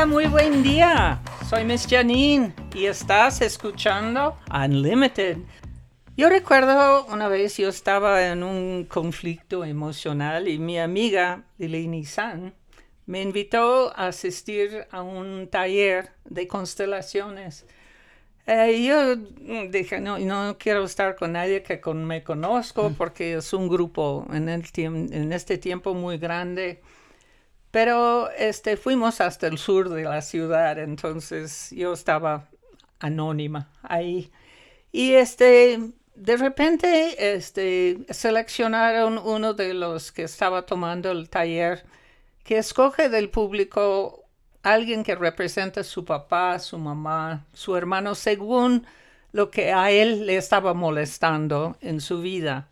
Hola, muy buen día. Soy Miss Janine y estás escuchando Unlimited. Yo recuerdo una vez yo estaba en un conflicto emocional y mi amiga Lili San me invitó a asistir a un taller de constelaciones. Eh, yo dije, no, no quiero estar con nadie que con, me conozco porque es un grupo en, el en este tiempo muy grande. Pero este, fuimos hasta el sur de la ciudad, entonces yo estaba anónima ahí. Y este, de repente este, seleccionaron uno de los que estaba tomando el taller que escoge del público alguien que representa a su papá, su mamá, su hermano, según lo que a él le estaba molestando en su vida.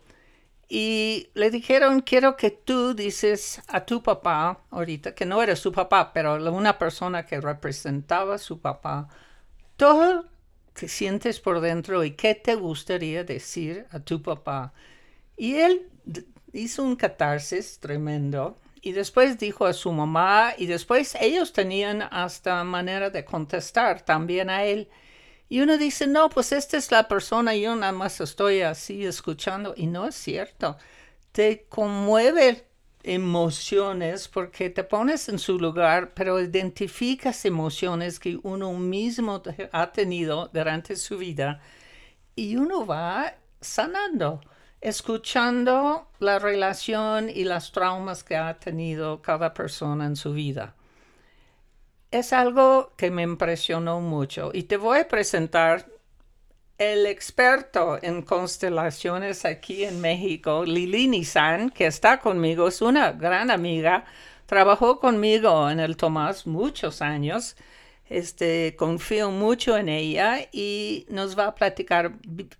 Y le dijeron, quiero que tú dices a tu papá, ahorita, que no era su papá, pero una persona que representaba a su papá, todo que sientes por dentro y qué te gustaría decir a tu papá. Y él hizo un catarsis tremendo y después dijo a su mamá y después ellos tenían hasta manera de contestar también a él. Y uno dice, no, pues esta es la persona, yo nada más estoy así escuchando. Y no es cierto. Te conmueve emociones porque te pones en su lugar, pero identificas emociones que uno mismo ha tenido durante su vida y uno va sanando, escuchando la relación y las traumas que ha tenido cada persona en su vida es algo que me impresionó mucho y te voy a presentar el experto en constelaciones aquí en México, Lili San, que está conmigo, es una gran amiga, trabajó conmigo en el Tomás muchos años. Este, confío mucho en ella y nos va a platicar.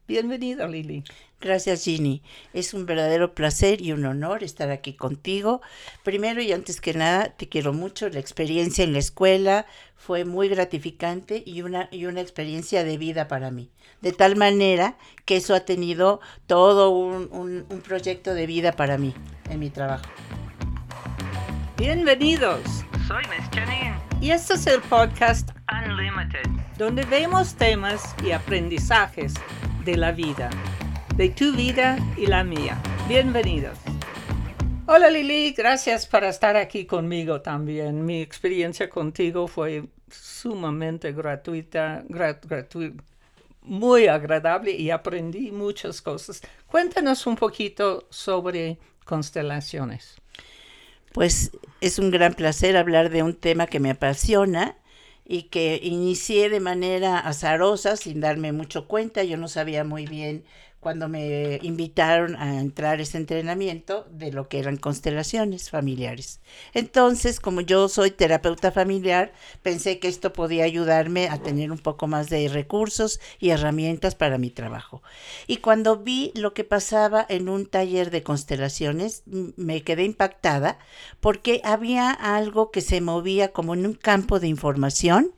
Bienvenida, Lili. Gracias, Ginny. Es un verdadero placer y un honor estar aquí contigo. Primero y antes que nada, te quiero mucho. La experiencia en la escuela fue muy gratificante y una, y una experiencia de vida para mí. De tal manera que eso ha tenido todo un, un proyecto de vida para mí en mi trabajo. Bienvenidos. Soy Miss Janine. Y este es el podcast Unlimited, donde vemos temas y aprendizajes de la vida de tu vida y la mía. Bienvenidos. Hola Lili, gracias por estar aquí conmigo también. Mi experiencia contigo fue sumamente gratuita, muy agradable y aprendí muchas cosas. Cuéntanos un poquito sobre constelaciones. Pues es un gran placer hablar de un tema que me apasiona y que inicié de manera azarosa, sin darme mucho cuenta. Yo no sabía muy bien cuando me invitaron a entrar a ese entrenamiento de lo que eran constelaciones familiares. Entonces, como yo soy terapeuta familiar, pensé que esto podía ayudarme a tener un poco más de recursos y herramientas para mi trabajo. Y cuando vi lo que pasaba en un taller de constelaciones, me quedé impactada porque había algo que se movía como en un campo de información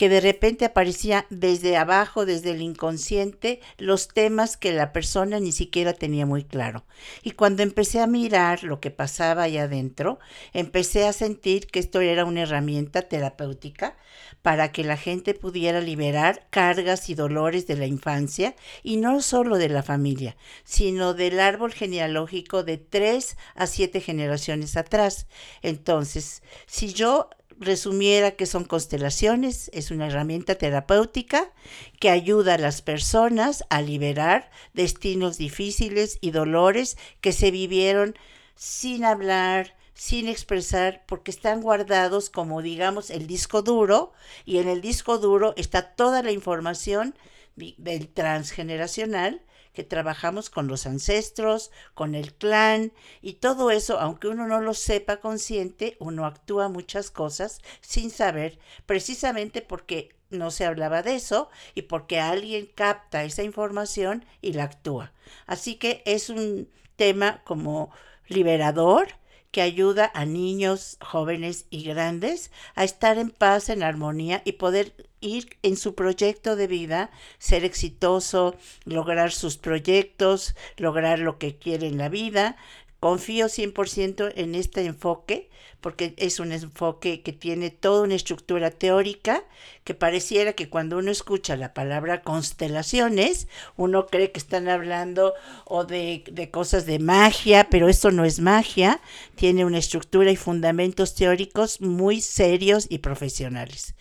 que de repente aparecía desde abajo, desde el inconsciente, los temas que la persona ni siquiera tenía muy claro. Y cuando empecé a mirar lo que pasaba allá adentro, empecé a sentir que esto era una herramienta terapéutica para que la gente pudiera liberar cargas y dolores de la infancia y no solo de la familia, sino del árbol genealógico de tres a siete generaciones atrás. Entonces, si yo resumiera que son constelaciones, es una herramienta terapéutica que ayuda a las personas a liberar destinos difíciles y dolores que se vivieron sin hablar, sin expresar, porque están guardados como digamos el disco duro y en el disco duro está toda la información del transgeneracional que trabajamos con los ancestros, con el clan y todo eso, aunque uno no lo sepa consciente, uno actúa muchas cosas sin saber, precisamente porque no se hablaba de eso y porque alguien capta esa información y la actúa. Así que es un tema como liberador que ayuda a niños, jóvenes y grandes a estar en paz, en armonía y poder ir en su proyecto de vida, ser exitoso, lograr sus proyectos, lograr lo que quiere en la vida, confío 100% en este enfoque porque es un enfoque que tiene toda una estructura teórica que pareciera que cuando uno escucha la palabra constelaciones, uno cree que están hablando o de, de cosas de magia, pero esto no es magia, tiene una estructura y fundamentos teóricos muy serios y profesionales.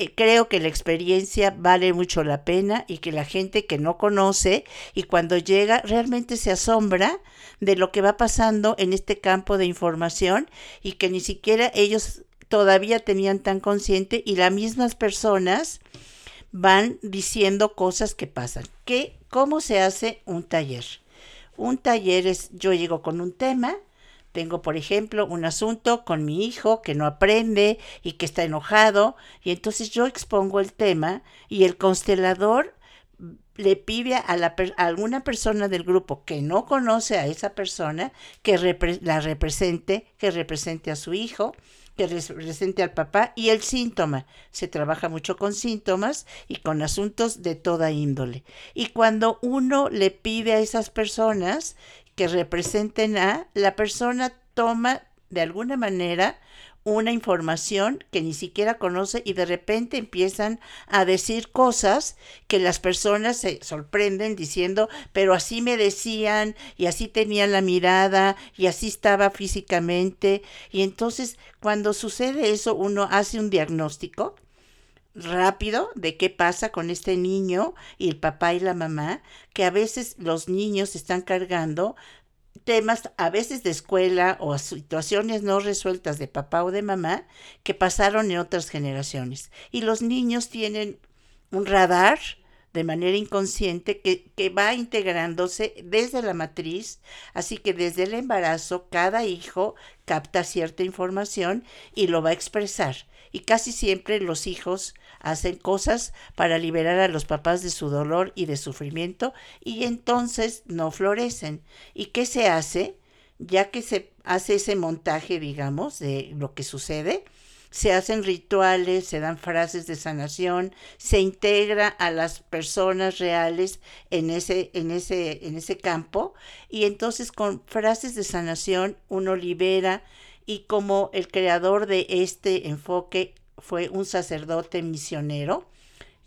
Eh, creo que la experiencia vale mucho la pena y que la gente que no conoce y cuando llega realmente se asombra de lo que va pasando en este campo de información y que ni siquiera ellos todavía tenían tan consciente y las mismas personas van diciendo cosas que pasan. ¿Qué, ¿Cómo se hace un taller? Un taller es, yo llego con un tema, tengo, por ejemplo, un asunto con mi hijo que no aprende y que está enojado, y entonces yo expongo el tema y el constelador le pide a, la, alguna persona del grupo que no conoce a esa persona que la represente, que represente a su hijo, que represente al papá y el síntoma. Se trabaja mucho con síntomas y con asuntos de toda índole. Y cuando uno le pide a esas personas que representen a, la persona toma de alguna manera una información que ni siquiera conoce y de repente empiezan a decir cosas que las personas se sorprenden diciendo, pero así me decían y así tenía la mirada y así estaba físicamente. Y entonces cuando sucede eso uno hace un diagnóstico rápido de qué pasa con este niño y el papá y la mamá, que a veces los niños están cargando temas a veces de escuela o situaciones no resueltas de papá o de mamá que pasaron en otras generaciones. Y los niños tienen un radar de manera inconsciente que, que, va integrándose desde la matriz, así que desde el embarazo cada hijo capta cierta información y lo va a expresar. Y casi siempre los hijos hacen cosas para liberar a los papás de su dolor y de sufrimiento y entonces no florecen. ¿Y qué se hace? Ya que se hace ese montaje, digamos, de lo que sucede, se hacen rituales, se dan frases de sanación, se integra a las personas reales en ese, en ese, en ese campo y entonces con frases de sanación uno libera y como el creador de este enfoque fue un sacerdote misionero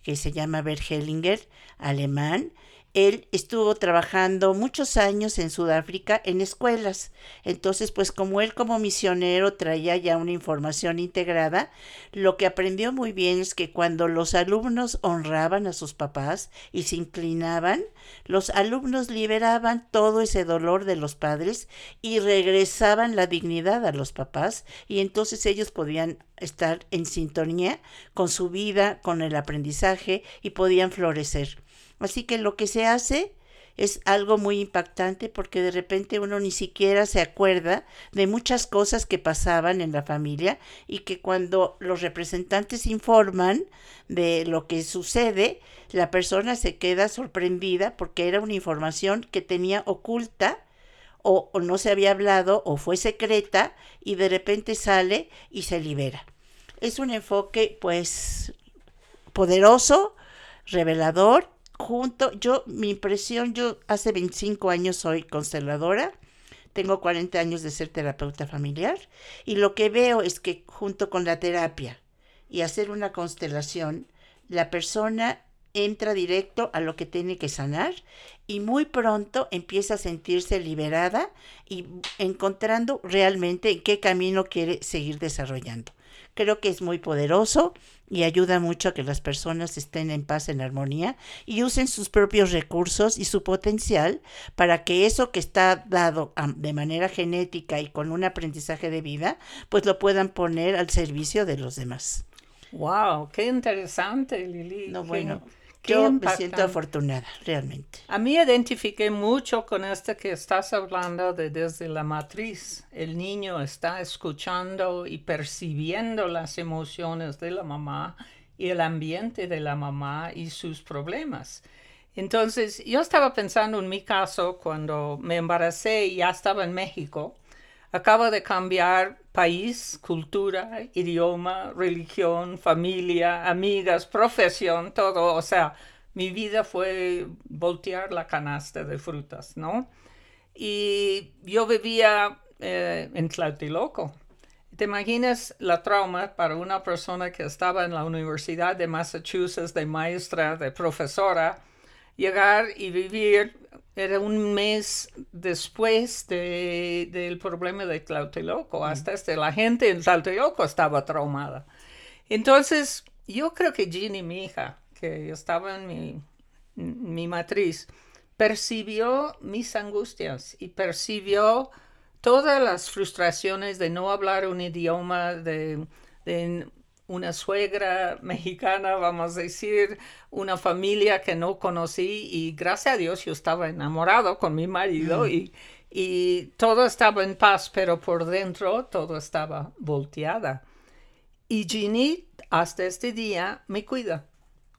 que se llama Bert Hellinger, alemán, él estuvo trabajando muchos años en Sudáfrica en escuelas. Entonces, pues como él como misionero traía ya una información integrada, lo que aprendió muy bien es que cuando los alumnos honraban a sus papás y se inclinaban, los alumnos liberaban todo ese dolor de los padres y regresaban la dignidad a los papás y entonces ellos podían estar en sintonía con su vida, con el aprendizaje y podían florecer. Así que lo que se hace es algo muy impactante porque de repente uno ni siquiera se acuerda de muchas cosas que pasaban en la familia y que cuando los representantes informan de lo que sucede, la persona se queda sorprendida porque era una información que tenía oculta o, o no se había hablado o fue secreta y de repente sale y se libera. Es un enfoque pues poderoso, revelador junto, yo, mi impresión, yo hace 25 años soy consteladora, tengo 40 años de ser terapeuta familiar y lo que veo es que junto con la terapia y hacer una constelación, la persona entra directo a lo que tiene que sanar y muy pronto empieza a sentirse liberada y encontrando realmente en qué camino quiere seguir desarrollando. Creo que es muy poderoso y ayuda mucho a que las personas estén en paz, en armonía y usen sus propios recursos y su potencial para que eso que está dado de manera genética y con un aprendizaje de vida, pues lo puedan poner al servicio de los demás. Wow, qué interesante, Lili. No, bueno. Yo me siento afortunada, realmente. A mí identifiqué mucho con esto que estás hablando de desde la matriz. El niño está escuchando y percibiendo las emociones de la mamá y el ambiente de la mamá y sus problemas. Entonces, yo estaba pensando en mi caso cuando me embaracé y ya estaba en México. Acabo de cambiar país, cultura, idioma, religión, familia, amigas, profesión, todo. O sea, mi vida fue voltear la canasta de frutas, ¿no? y yo vivía eh, en Tlatelolco. ¿Te imaginas la trauma para una persona que estaba en la Universidad de Massachusetts de maestra, de profesora, llegar y vivir, era un mes después de, del problema de Tlatelolco, hasta este, la gente en Tlatelolco estaba traumada. Entonces, yo creo que Ginny, mi hija, que estaba en mi, mi matriz, percibió mis angustias y percibió todas las frustraciones de no hablar un idioma, de, una suegra mexicana, vamos a decir, una familia que no conocí y gracias a Dios yo estaba enamorado con mi marido mm. y, y todo estaba en paz, pero por dentro todo estaba volteada. Y Ginny hasta este día me cuida.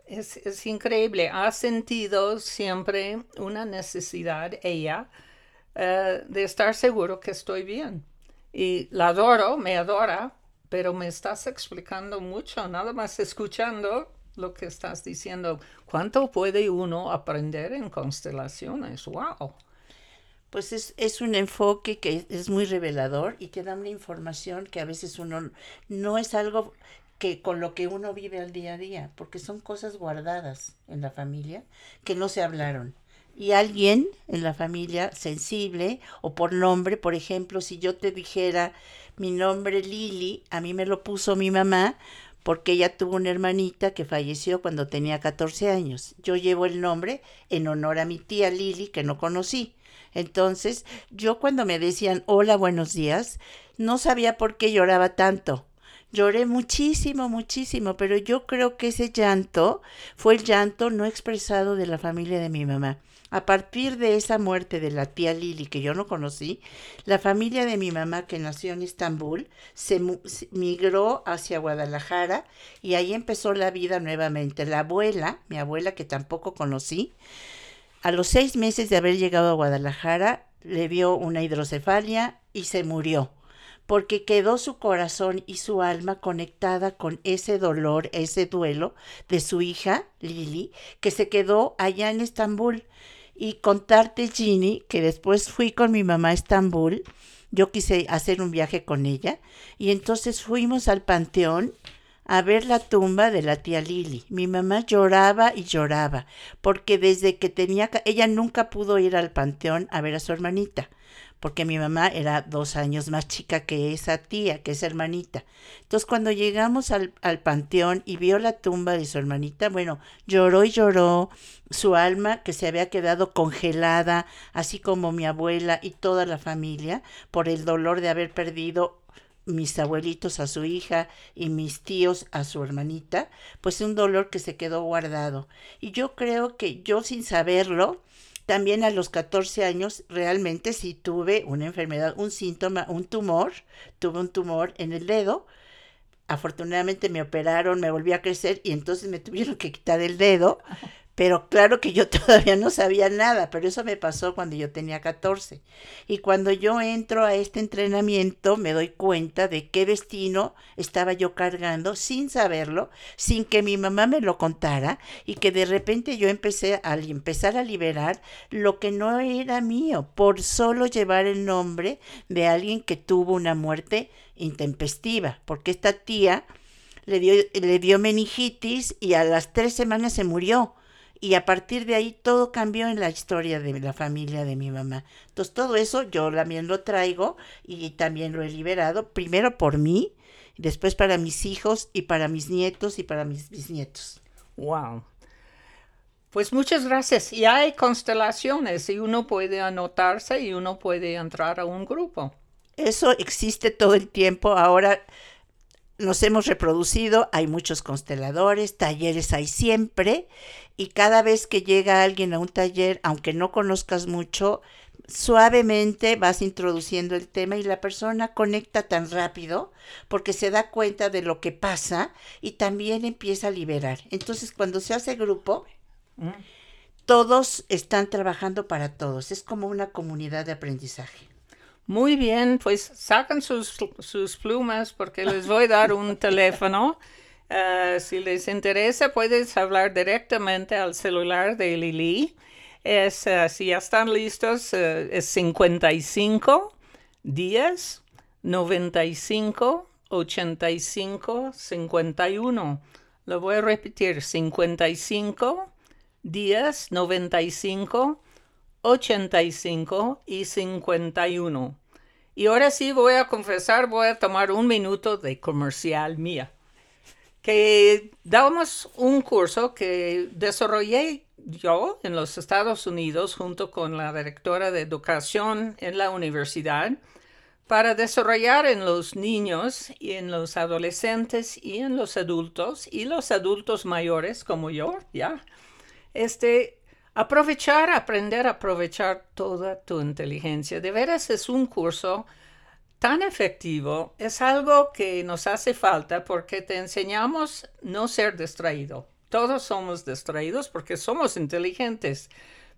Es, es, increíble. Ha sentido siempre una necesidad, ella, eh, de estar seguro que estoy bien. Y la adoro, me adora, pero me estás explicando mucho, nada más escuchando lo que estás diciendo. ¿Cuánto puede uno aprender en constelaciones? ¡Wow! Pues es, es un enfoque que es muy revelador y te da una información que a veces uno no es algo que con lo que uno vive al día a día, porque son cosas guardadas en la familia que no se hablaron y alguien en la familia sensible o por nombre, por ejemplo, si yo te dijera mi nombre Lili, a mí me lo puso mi mamá porque ella tuvo una hermanita que falleció cuando tenía 14 años. Yo llevo el nombre en honor a mi tía Lili que no conocí. Entonces, yo cuando me decían hola, buenos días, no sabía por qué lloraba tanto. Lloré muchísimo, muchísimo, pero yo creo que ese llanto fue el llanto no expresado de la familia de mi mamá. A partir de esa muerte de la tía Lili, que yo no conocí, la familia de mi mamá, que nació en Estambul, se migró hacia Guadalajara y ahí empezó la vida nuevamente. La abuela, mi abuela, que tampoco conocí, a los seis meses de haber llegado a Guadalajara, le vio una hidrocefalia y se murió porque quedó su corazón y su alma conectada con ese dolor, ese duelo de su hija, Lili, que se quedó allá en Estambul y contarte, Ginny, que después fui con mi mamá a Estambul, yo quise hacer un viaje con ella, y entonces fuimos al panteón a ver la tumba de la tía Lili. Mi mamá lloraba y lloraba, porque desde que tenía, ella nunca pudo ir al panteón a ver a su hermanita porque mi mamá era dos años más chica que esa tía, que es hermanita. Entonces cuando llegamos al, al, panteón y vio la tumba de su hermanita, bueno, lloró y lloró su alma que se había quedado congelada, así como mi abuela y toda la familia, por el dolor de haber perdido mis abuelitos a su hija y mis tíos a su hermanita, pues un dolor que se quedó guardado. Y yo creo que yo sin saberlo, también a los 14 años realmente sí tuve una enfermedad, un síntoma, un tumor, tuve un tumor en el dedo. Afortunadamente me operaron, me volví a crecer y entonces me tuvieron que quitar el dedo, pero claro que yo todavía no sabía nada, pero eso me pasó cuando yo tenía 14. Y cuando yo entro a este entrenamiento me doy cuenta de qué destino estaba yo cargando sin saberlo, sin que mi mamá me lo contara y que de repente yo empecé a empezar a liberar lo que no era mío por solo llevar el nombre de alguien que tuvo una muerte intempestiva, porque esta tía le dio, le dio meningitis y a las tres semanas se murió y a partir de ahí todo cambió en la historia de la familia de mi mamá. Entonces todo eso yo también lo traigo y también lo he liberado, primero por mí, después para mis hijos y para mis nietos y para mis bisnietos. Wow. Pues muchas gracias. Y hay constelaciones y uno puede anotarse y uno puede entrar a un grupo. Eso existe todo el tiempo. Ahora nos hemos reproducido, hay muchos consteladores, talleres hay siempre, y cada vez que llega alguien a un taller, aunque no conozcas mucho, suavemente vas introduciendo el tema y la persona conecta tan rápido porque se da cuenta de lo que pasa y también empieza a liberar. Entonces, cuando se hace grupo, mm. todos están trabajando para todos, es como una comunidad de aprendizaje. Muy bien, pues sacan sus, sus plumas porque les voy a dar un teléfono. Uh, si les interesa, puedes hablar directamente al celular de Lili. Es, eh, si ya están listos, eh, es 55, 10, 95, 85, 51. Lo voy a repetir, 55, 10, 95, 85 y 51. Y ahora sí voy a confesar, voy a tomar un minuto de comercial mía. Que damos un curso que desarrollé yo en los Estados Unidos junto con la directora de educación en la universidad para desarrollar en los niños y en los adolescentes y en los adultos y los adultos mayores como yo, ya, este, aprovechar, aprender a aprovechar toda tu inteligencia. De veras es un curso tan efectivo, es algo que nos hace falta porque te enseñamos no ser distraído. Todos somos distraídos porque somos inteligentes,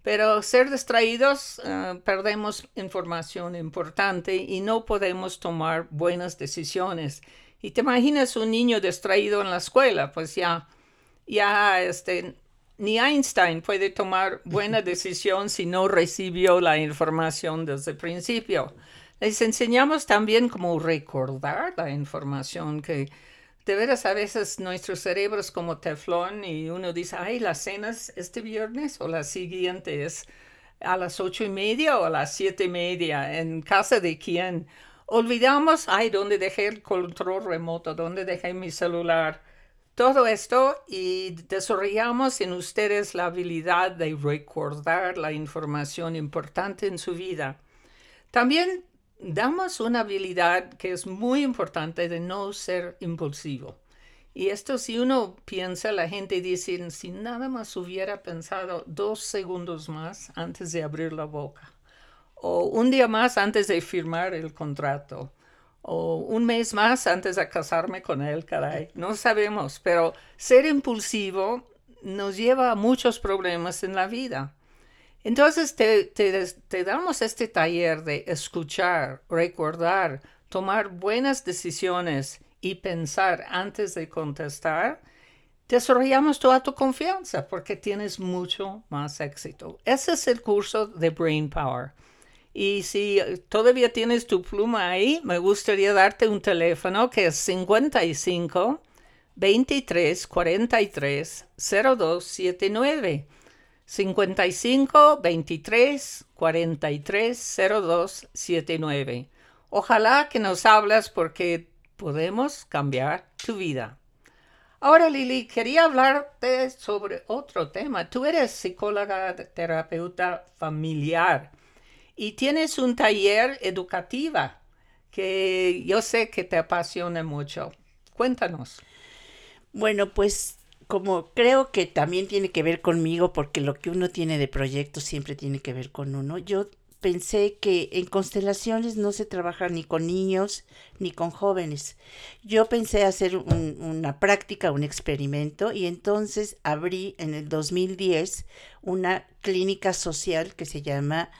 pero ser distraídos eh, perdemos información importante y no podemos tomar buenas decisiones. Y te imaginas un niño distraído en la escuela, pues ya, ya este, ni Einstein puede tomar buena decisión si no recibió la información desde el principio. Les enseñamos también cómo recordar la información que de veras a veces nuestros cerebros como teflón y uno dice, ay, la cena es este viernes o la siguiente es a las ocho y media o a las siete y media, en casa de quién. Olvidamos, ay, ¿dónde dejé el control remoto? ¿Dónde dejé mi celular? Todo esto y desarrollamos en ustedes la habilidad de recordar la información importante en su vida. También damos una habilidad que es muy importante de no ser impulsivo. Y esto si uno piensa, la gente dice, si nada más hubiera pensado dos segundos más antes de abrir la boca, o un día más antes de firmar el contrato, o un mes más antes de casarme con él, caray, no sabemos, pero ser impulsivo nos lleva a muchos problemas en la vida. Entonces te, damos este taller de escuchar, recordar, tomar buenas decisiones y pensar antes de contestar. Desarrollamos toda tu confianza porque tienes mucho más éxito. Ese es el curso de Brain Power. Y si todavía tienes tu pluma ahí, me gustaría darte un teléfono que es 55 23 43 0279. 55 23 43 02 79. Ojalá que nos hablas porque podemos cambiar tu vida. Ahora, Lili, quería hablarte sobre otro tema. Tú eres psicóloga, terapeuta familiar y tienes un taller educativa que yo sé que te apasiona mucho. Cuéntanos. Bueno, pues como creo que también tiene que ver conmigo, porque lo que uno tiene de proyecto siempre tiene que ver con uno, yo pensé que en constelaciones no se trabaja ni con niños ni con jóvenes. Yo pensé hacer una práctica, un experimento, y entonces abrí en el 2010 una clínica social que se llama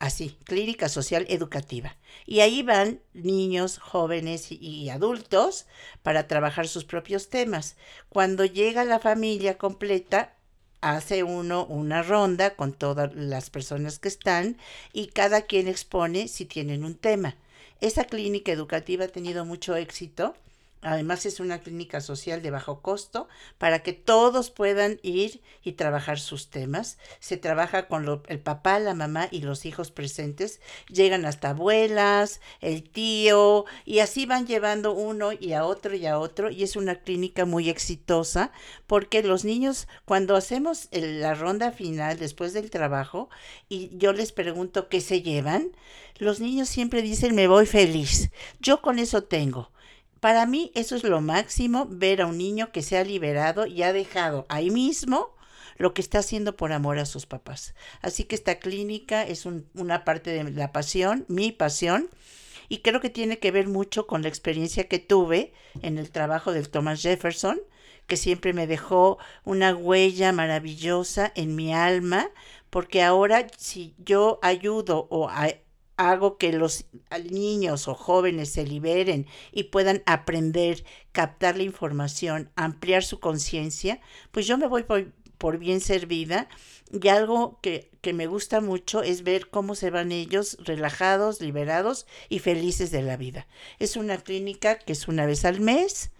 así, clínica social educativa. Y ahí van niños, jóvenes y, adultos para trabajar sus propios temas. Cuando llega la familia completa, hace uno una ronda con todas las personas que están y cada quien expone si tienen un tema. Esa clínica educativa ha tenido mucho éxito Además es una clínica social de bajo costo para que todos puedan ir y trabajar sus temas. Se trabaja con el papá, la mamá y los hijos presentes. Llegan hasta abuelas, el tío y así van llevando uno y a otro y a otro. Y es una clínica muy exitosa porque los niños cuando hacemos la ronda final después del trabajo y yo les pregunto qué se llevan, los niños siempre dicen me voy feliz. Yo con eso tengo. Para mí eso es lo máximo, ver a un niño que se ha liberado y ha dejado ahí mismo lo que está haciendo por amor a sus papás. Así que esta clínica es una parte de la pasión, mi pasión, y creo que tiene que ver mucho con la experiencia que tuve en el trabajo del Thomas Jefferson, que siempre me dejó una huella maravillosa en mi alma, porque ahora si yo ayudo o hago que los niños o jóvenes se liberen y puedan aprender, captar la información, ampliar su conciencia, pues yo me voy por bien servida y algo que, que, me gusta mucho es ver cómo se van ellos relajados, liberados y felices de la vida. Es una clínica que es una vez al mes,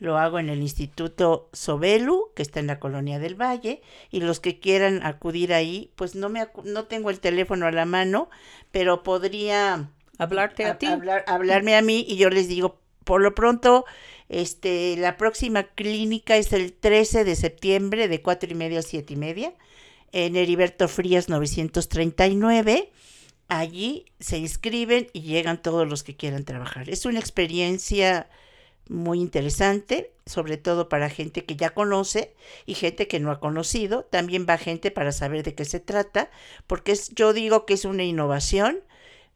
lo hago en el Instituto Sobelu, que está en la Colonia del Valle, y los que quieran acudir ahí, pues no, me, no tengo el teléfono a la mano, pero podría... Hablarte a, ti. hablarme a mí y yo les digo, por lo pronto, este, la próxima clínica es el 13 de septiembre de cuatro y media a siete y media en Heriberto Frías 939. Allí se inscriben y llegan todos los que quieran trabajar. Es una experiencia muy interesante, sobre todo para gente que ya conoce y gente que no ha conocido. También va gente para saber de qué se trata, porque es, yo digo que es una innovación,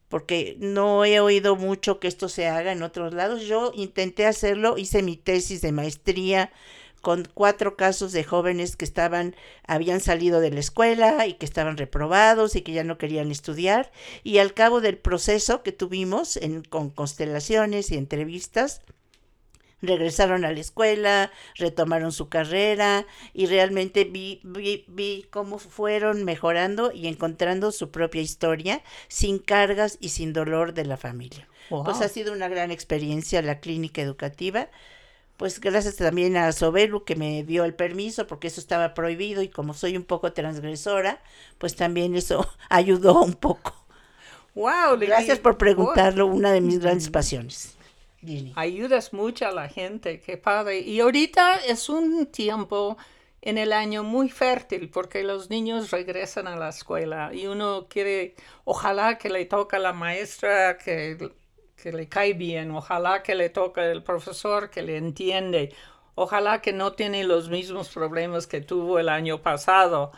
porque no he oído mucho que esto se haga en otros lados. Yo intenté hacerlo, hice mi tesis de maestría con cuatro casos de jóvenes que estaban, habían salido de la escuela y que estaban reprobados y que ya no querían estudiar. Y al cabo del proceso que tuvimos en, con constelaciones y entrevistas, regresaron a la escuela, retomaron su carrera y realmente vi, vi, vi, cómo fueron mejorando y encontrando su propia historia sin cargas y sin dolor de la familia. Pues ha sido una gran experiencia la clínica educativa. Pues gracias también a Sobelu que me dio el permiso porque eso estaba prohibido y como soy un poco transgresora, pues también eso ayudó un poco. Wow, gracias por preguntarlo, una de mis grandes pasiones. Ayudas mucho a la gente, qué padre. Y ahorita es un tiempo en el año muy fértil porque los niños regresan a la escuela y uno quiere, ojalá que le toque a la maestra que, que le cae bien, ojalá que le toque el profesor que le entiende, ojalá que no tiene los mismos problemas que tuvo el año pasado.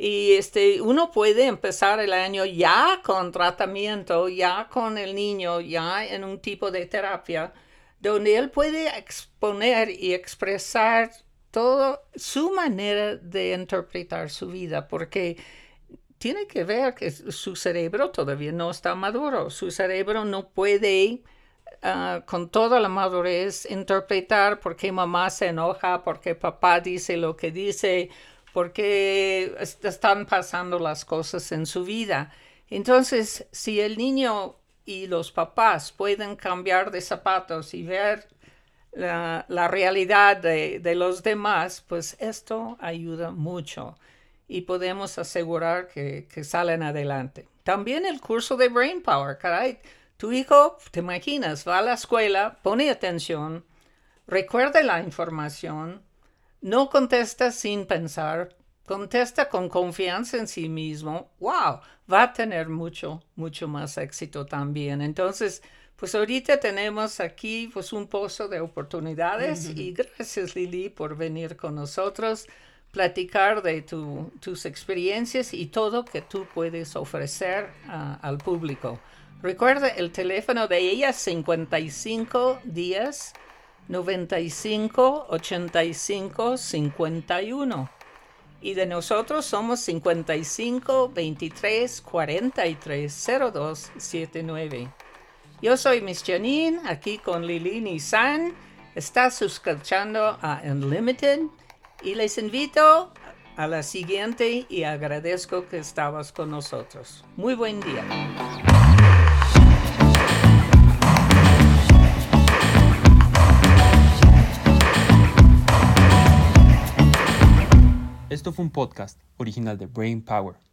Y este, uno puede empezar el año ya con tratamiento, ya con el niño, ya en un tipo de terapia, donde él puede exponer y expresar toda su manera de interpretar su vida, porque tiene que ver que su cerebro todavía no está maduro, su cerebro no puede ah, con toda la madurez interpretar por qué mamá se enoja, por qué papá dice lo que dice, porque están pasando las cosas en su vida. Entonces, si el niño y los papás pueden cambiar de zapatos y ver la, realidad de, los demás, pues esto ayuda mucho y podemos asegurar que, que, salen adelante. También el curso de Brain Power, caray, tu hijo, te imaginas, va a la escuela, pone atención, recuerda la información, no contesta sin pensar, contesta con confianza en sí mismo. ¡Wow! Va a tener mucho, mucho más éxito también. Entonces, pues ahorita tenemos aquí pues un pozo de oportunidades y gracias Lili por venir con nosotros, platicar de tus experiencias y todo que tú puedes ofrecer al público. Recuerda el teléfono de ella 55 días 95 85 51. Y de nosotros somos 55 23 43 02 79. Yo soy Miss Janine, aquí con Lili San. Estás escuchando a Unlimited y les invito a la siguiente y agradezco que estabas con nosotros. Muy buen día. Esto fue un podcast original de Brain Power.